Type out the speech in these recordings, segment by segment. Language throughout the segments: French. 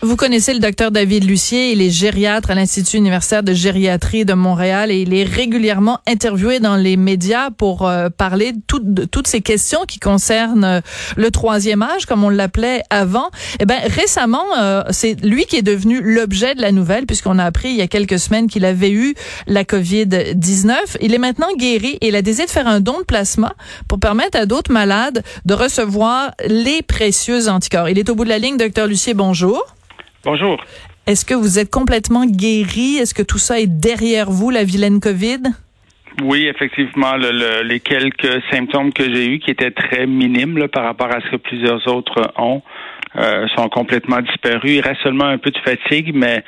Vous connaissez le docteur David Lucier, il est gériatre à l'Institut universitaire de gériatrie de Montréal et il est régulièrement interviewé dans les médias pour euh, parler de, toutes ces questions qui concernent euh, le troisième âge, comme on l'appelait avant. Eh ben récemment, euh, c'est lui qui est devenu l'objet de la nouvelle puisqu'on a appris il y a quelques semaines qu'il avait eu la COVID-19. Il est maintenant guéri et il a décidé de faire un don de plasma pour permettre à d'autres malades de recevoir les précieux anticorps. Il est au bout de la ligne, docteur Lucier, bonjour. Bonjour. Est-ce que vous êtes complètement guéri? Est-ce que tout ça est derrière vous, la vilaine COVID? Oui, effectivement, les quelques symptômes que j'ai eus, qui étaient très minimes par rapport à ce que plusieurs autres ont, euh, sont complètement disparus. Il reste seulement un peu de fatigue, mais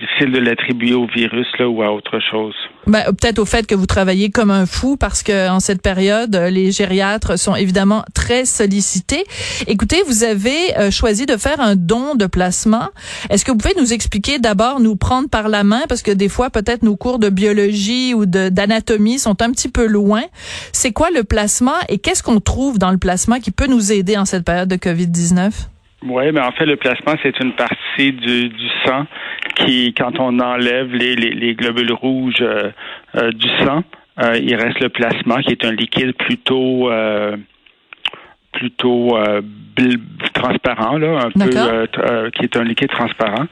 difficile de l'attribuer au virus là, ou à autre chose. Ben, peut-être au fait que vous travaillez comme un fou parce que en cette période, les gériatres sont évidemment très sollicités. Écoutez, vous avez euh, choisi de faire un don de plasma. Est-ce que vous pouvez nous expliquer d'abord, nous prendre par la main? Parce que des fois peut-être nos cours de biologie ou d'anatomie sont un petit peu loin. C'est quoi le plasma et qu'est-ce qu'on trouve dans le plasma qui peut nous aider en cette période de Covid-19? Oui, mais en fait, le plasma, c'est une partie du, du sang qui, quand on enlève les, les, globules rouges euh, euh, du sang, euh, il reste le plasma, qui est un liquide plutôt plutôt transparent, là, un peu, qui est un liquide transparent.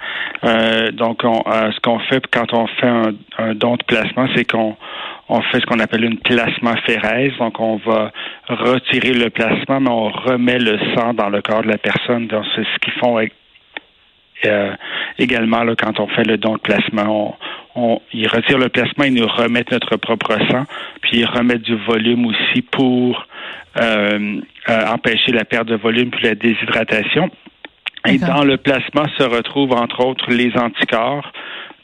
donc, on, ce qu'on fait quand on fait un, un don de plasma, c'est qu'on on fait ce qu'on appelle une plasmaphérèse. Donc, on va retirer le plasma, mais on remet le sang dans le corps de la personne. Donc, c'est ce qu'ils font euh, également là, quand on fait le don de. On, on, ils retirent le plasma, ils nous remettent notre propre sang, puis ils remettent du volume aussi pour euh, euh, empêcher la perte de volume puis la déshydratation. Et dans le plasma se retrouvent entre autres les anticorps.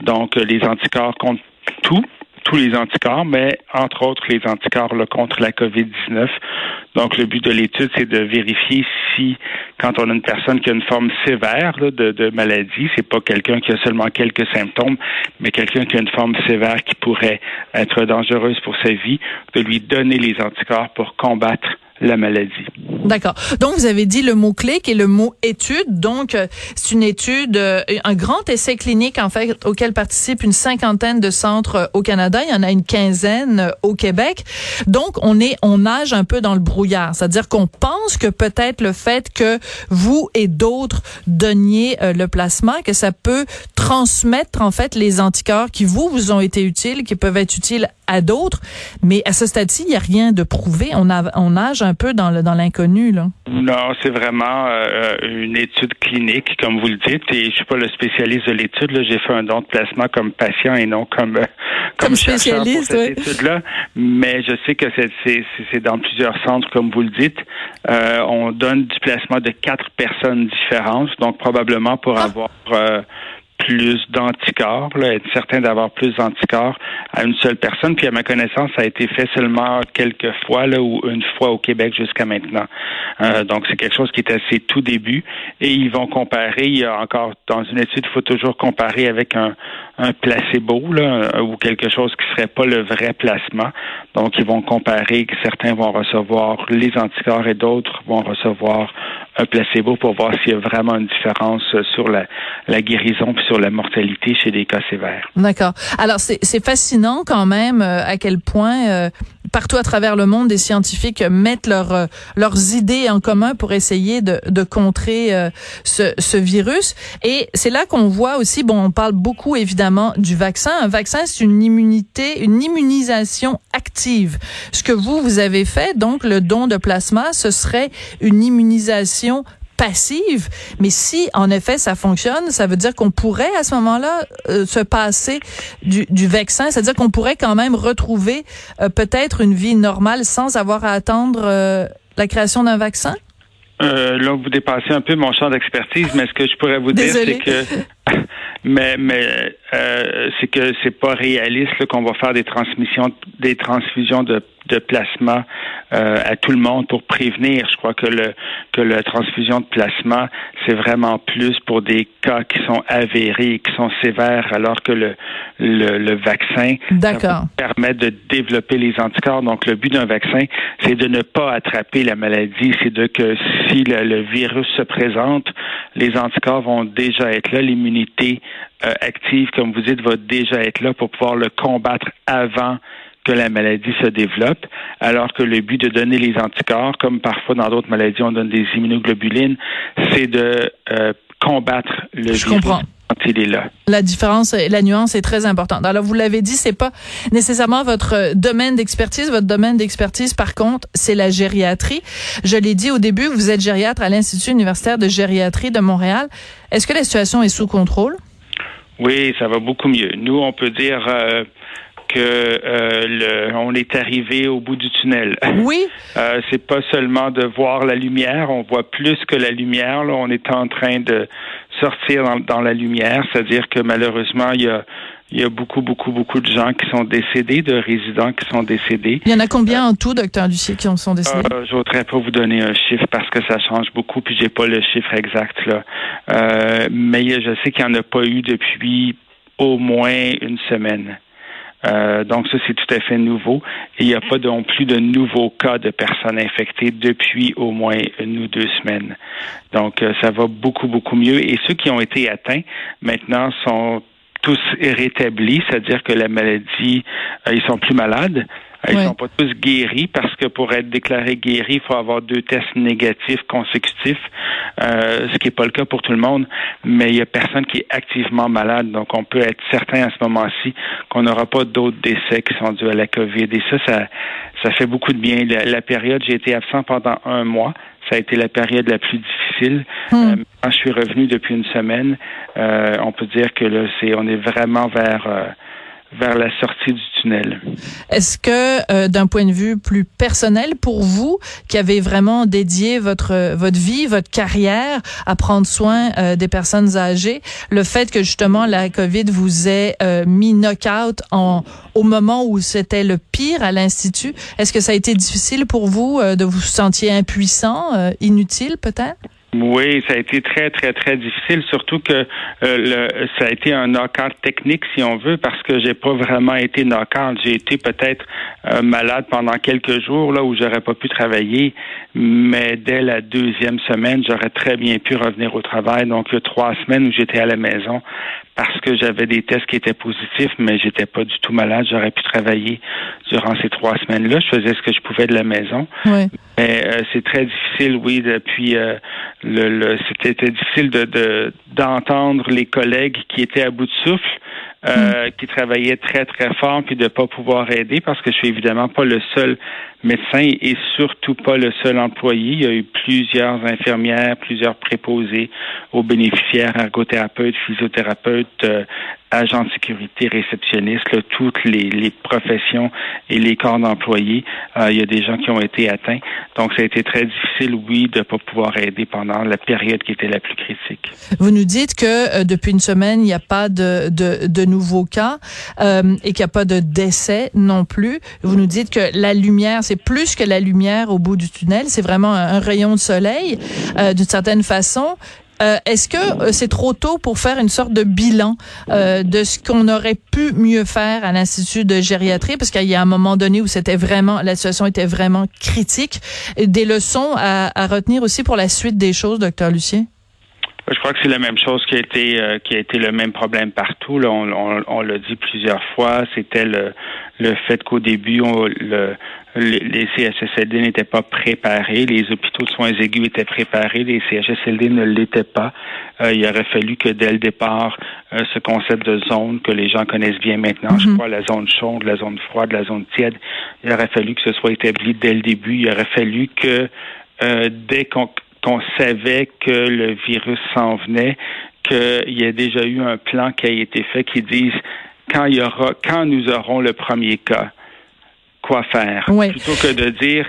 Donc les anticorps contre tout, tous les anticorps, mais entre autres les anticorps contre la COVID-19. Donc, le but de l'étude, c'est de vérifier si, quand on a une personne qui a une forme sévère de, de, maladie, c'est pas quelqu'un qui a seulement quelques symptômes, mais quelqu'un qui a une forme sévère qui pourrait être dangereuse pour sa vie, de lui donner les anticorps pour combattre la maladie. D'accord. Donc, vous avez dit le mot-clé qui est le mot étude. Donc, euh, c'est une étude, euh, un grand essai clinique, en fait, auquel participent une cinquantaine de centres euh, au Canada. Il y en a une quinzaine au Québec. Donc, on est, on nage un peu dans le brouillard. C'est-à-dire qu'on pense que peut-être le fait que vous et d'autres donniez le plasma, que ça peut transmettre, en fait, les anticorps qui vous, vous ont été utiles, qui peuvent être utiles à d'autres. Mais à ce stade-ci, il n'y a rien de prouvé. On, a, on nage un peu dans l'inconnu, là. Non, c'est vraiment euh, une étude clinique, comme vous le dites, et je suis pas le spécialiste de l'étude. J'ai fait un don de placement comme patient et non comme euh, comme, spécialiste, pour cette étude-là. Mais je sais que c'est dans plusieurs centres, comme vous le dites. Euh, on donne du placement de quatre personnes différentes, donc probablement pour ah. avoir plus d'anticorps, être certain d'avoir plus d'anticorps à une seule personne. Puis à ma connaissance, ça a été fait seulement quelques fois là, ou une fois au Québec jusqu'à maintenant. Euh, donc c'est quelque chose qui est assez tout début. Et ils vont comparer. Il y a encore dans une étude, il faut toujours comparer avec un, un placebo là, ou quelque chose qui serait pas le vrai placement. Donc ils vont comparer que certains vont recevoir les anticorps et d'autres vont recevoir un placebo pour voir s'il y a vraiment une différence sur la, la guérison puis sur la mortalité chez des cas sévères. D'accord. Alors c'est fascinant quand même euh, à quel point euh, partout à travers le monde des scientifiques mettent leurs euh, leurs idées en commun pour essayer de, de contrer ce, ce virus et c'est là qu'on voit aussi bon on parle beaucoup évidemment du vaccin. Un vaccin c'est une immunité, une immunisation active. Ce que vous vous avez fait donc le don de plasma, ce serait une immunisation passive. Mais si, en effet, ça fonctionne, ça veut dire qu'on pourrait, à ce moment-là, euh, se passer du, du vaccin. C'est-à-dire qu'on pourrait quand même retrouver euh, peut-être une vie normale sans avoir à attendre euh, la création d'un vaccin? là, vous dépassez un peu mon champ d'expertise, mais ce que je pourrais vous dire, c'est que mais, mais c'est que c'est pas réaliste qu'on va faire des transmissions, des transfusions de de plasma euh, à tout le monde pour prévenir. Je crois que le que la transfusion de plasma, c'est vraiment plus pour des cas qui sont avérés, qui sont sévères, alors que le le, le vaccin permet de développer les anticorps. Donc le but d'un vaccin, c'est de ne pas attraper la maladie, c'est de que si le, virus se présente, les anticorps vont déjà être là, l'immunité euh, active, comme vous dites, va déjà être là pour pouvoir le combattre avant que la maladie se développe, alors que le but de donner les anticorps, comme parfois dans d'autres maladies on donne des immunoglobulines, c'est de euh, combattre le Je virus. Comprends. Quand il est là. La différence, la nuance est très importante. Alors vous l'avez dit, c'est pas nécessairement votre domaine d'expertise. Votre domaine d'expertise, par contre, c'est la gériatrie. Je l'ai dit au début, vous êtes gériatre à l'Institut universitaire de gériatrie de Montréal. Est-ce que la situation est sous contrôle? Oui, ça va beaucoup mieux. Nous, on peut dire euh, que euh, le, on est arrivé au bout du tunnel. Oui. Euh, c'est pas seulement de voir la lumière, on voit plus que la lumière. Là, on est en train de sortir dans, dans la lumière, c'est-à-dire que malheureusement, il y a il y a beaucoup, beaucoup, beaucoup de gens qui sont décédés, de résidents qui sont décédés. Il y en a combien en tout, docteur Lucier, qui en sont décédés? Euh, je voudrais pas vous donner un chiffre parce que ça change beaucoup, puis j'ai pas le chiffre exact là. Euh, mais je sais qu'il n'y en a pas eu depuis au moins une semaine. Euh, donc ça, c'est tout à fait nouveau. Il n'y a pas non plus de nouveaux cas de personnes infectées depuis au moins une ou deux semaines. Donc euh, ça va beaucoup, beaucoup mieux. Et ceux qui ont été atteints maintenant sont tous rétablis, c'est-à-dire que la maladie, euh, ils sont plus malades. Ils ne sont pas tous guéris parce que pour être déclaré guéri, il faut avoir deux tests négatifs consécutifs, euh, ce qui n'est pas le cas pour tout le monde. Mais il y a personne qui est activement malade, donc on peut être certain à ce moment-ci qu'on n'aura pas d'autres décès qui sont dus à la COVID. Et ça, ça, ça fait beaucoup de bien. La, période, j'ai été absent pendant un mois. Ça a été la période la plus difficile. Hmm. Euh, quand je suis revenu depuis une semaine, euh, on peut dire que là, c'est, on est vraiment vers vers la sortie du tunnel. Est-ce que, euh, d'un point de vue plus personnel pour vous, qui avez vraiment dédié votre votre vie, votre carrière à prendre soin euh, des personnes âgées, le fait que justement la COVID vous ait euh, mis knock-out en au moment où c'était le pire à l'institut, est-ce que ça a été difficile pour vous de vous sentir impuissant, inutile peut-être? Oui, ça a été très, très, très difficile, surtout que euh, le, ça a été un knock-out technique, si on veut, parce que j'ai pas vraiment été knock-out. J'ai été peut-être euh, malade pendant quelques jours, là, où j'aurais pas pu travailler, mais dès la deuxième semaine, j'aurais très bien pu revenir au travail. Donc, il y a trois semaines où j'étais à la maison parce que j'avais des tests qui étaient positifs, mais j'étais pas du tout malade. J'aurais pu travailler durant ces trois semaines-là. Je faisais ce que je pouvais de la maison. Oui. Mais euh, c'est très difficile, oui, depuis euh, le, le c'était difficile de d'entendre les collègues qui étaient à bout de souffle. Euh, mm. qui travaillaient très très fort puis de pas pouvoir aider parce que je suis évidemment pas le seul médecin et surtout pas le seul employé. Il y a eu plusieurs infirmières, plusieurs préposés aux bénéficiaires, ergothérapeutes, physiothérapeutes, euh, agents de sécurité, réceptionnistes, toutes les, les, professions et les corps d'employés. Euh, il y a des gens qui ont été atteints. Donc, ça a été très difficile, oui, de ne pas pouvoir aider pendant la période qui était la plus critique. Vous nous dites que euh, depuis une semaine, il n'y a pas de, de, de nouveaux cas euh, et qu'il n'y a pas de décès non plus. Vous nous dites que la lumière, c'est plus que la lumière au bout du tunnel, c'est vraiment un, rayon de soleil euh, d'une certaine façon. Euh, est-ce que euh, c'est trop tôt pour faire une sorte de bilan euh, de ce qu'on aurait pu mieux faire à l'Institut de gériatrie? Parce qu'il y a un moment donné où c'était vraiment, la situation était vraiment critique. Des leçons à, retenir aussi pour la suite des choses, docteur Lucien? Je crois que c'est la même chose qui a été qui a été le même problème partout. On, on, on l'a dit plusieurs fois. C'était le, le fait qu'au début, on, le, les CHSLD n'étaient pas préparés, les hôpitaux de soins aigus étaient préparés, les CHSLD ne l'étaient pas. Euh, il aurait fallu que dès le départ, euh, ce concept de zone que les gens connaissent bien maintenant, je mhm. crois la zone chaude, la zone froide, la zone tiède, il aurait fallu que ce soit établi dès le début. Il aurait fallu que euh, dès qu'on savait que le virus s'en venait, qu'il y ait déjà eu un plan qui a été fait qui dise quand il y aura, quand nous aurons le premier cas, quoi faire? Plutôt que de dire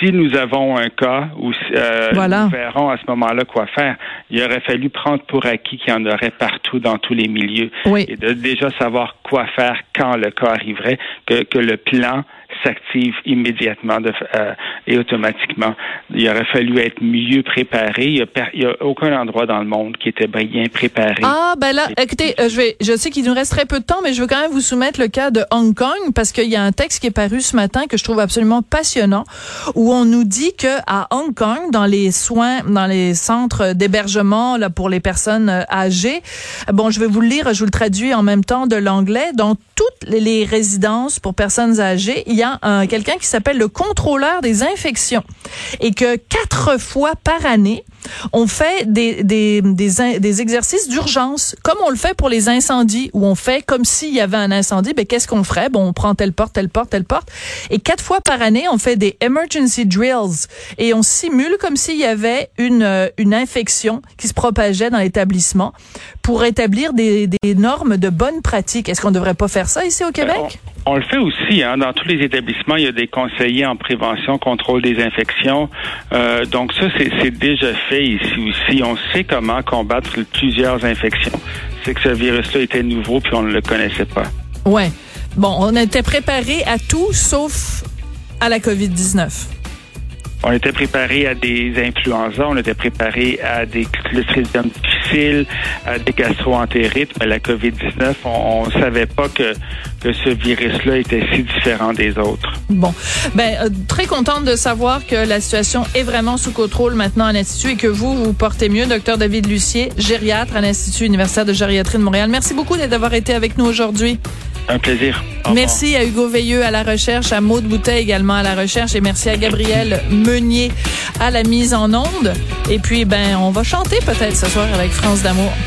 si nous avons un cas où euh, nous verrons à ce moment-là quoi faire, il aurait fallu prendre pour acquis qu'il y en aurait partout dans tous les milieux. Et de déjà savoir quoi faire quand le cas arriverait, que, que le plan s'active immédiatement euh, et automatiquement. Il aurait fallu être mieux préparé. Il n'y a, aucun endroit dans le monde qui était bien préparé. Ah, ben là, écoutez, euh, je, vais, je sais qu'il nous reste très peu de temps, mais je veux quand même vous soumettre le cas de Hong Kong parce qu'il y a un texte qui est paru ce matin que je trouve absolument passionnant où on nous dit que à Hong Kong, dans les soins, dans les centres d'hébergement là pour les personnes euh, âgées, bon, je vais vous le lire, je vous le traduis en même temps de l'anglais. Dans toutes les résidences pour personnes âgées, il y a quelqu'un qui s'appelle le contrôleur des infections. Et que quatre fois par année, on fait des, des, des, des exercices d'urgence, comme on le fait pour les incendies, où on fait comme s'il y avait un incendie, ben qu'est-ce qu'on ferait? Bon, on prend telle porte, telle porte, telle porte. Et quatre fois par année, on fait des emergency drills et on simule comme s'il y avait une, euh, une infection qui se propageait dans l'établissement pour établir des, des normes de bonne pratique. Est-ce qu'on devrait pas faire ça ici au Québec? On le fait aussi, hein, dans tous les établissements, il y a des conseillers en prévention, contrôle des infections. Euh, donc ça, c'est déjà fait ici aussi. On sait comment combattre plusieurs infections. C'est que ce virus-là était nouveau puis on ne le connaissait pas. Ouais. Bon, on était préparé à tout sauf à la COVID-19. On était préparé à des influenza, on était préparé à des clostridium difficiles, à des gastroentérites, mais la COVID-19, on ne savait pas que, ce virus-là était si différent des autres. Bon, ben euh, très contente de savoir que la situation est vraiment sous contrôle maintenant à l'Institut et que vous, vous portez mieux. Docteur David Lucier, gériatre à l'Institut universitaire de gériatrie de Montréal. Merci beaucoup d'avoir été avec nous aujourd'hui. Un plaisir. Merci à Hugo Veilleux à la recherche, à Maude Boutet également à la recherche et merci à Gabriel Meunier à la mise en onde. Et puis, ben, on va chanter peut-être ce soir avec France d'amour.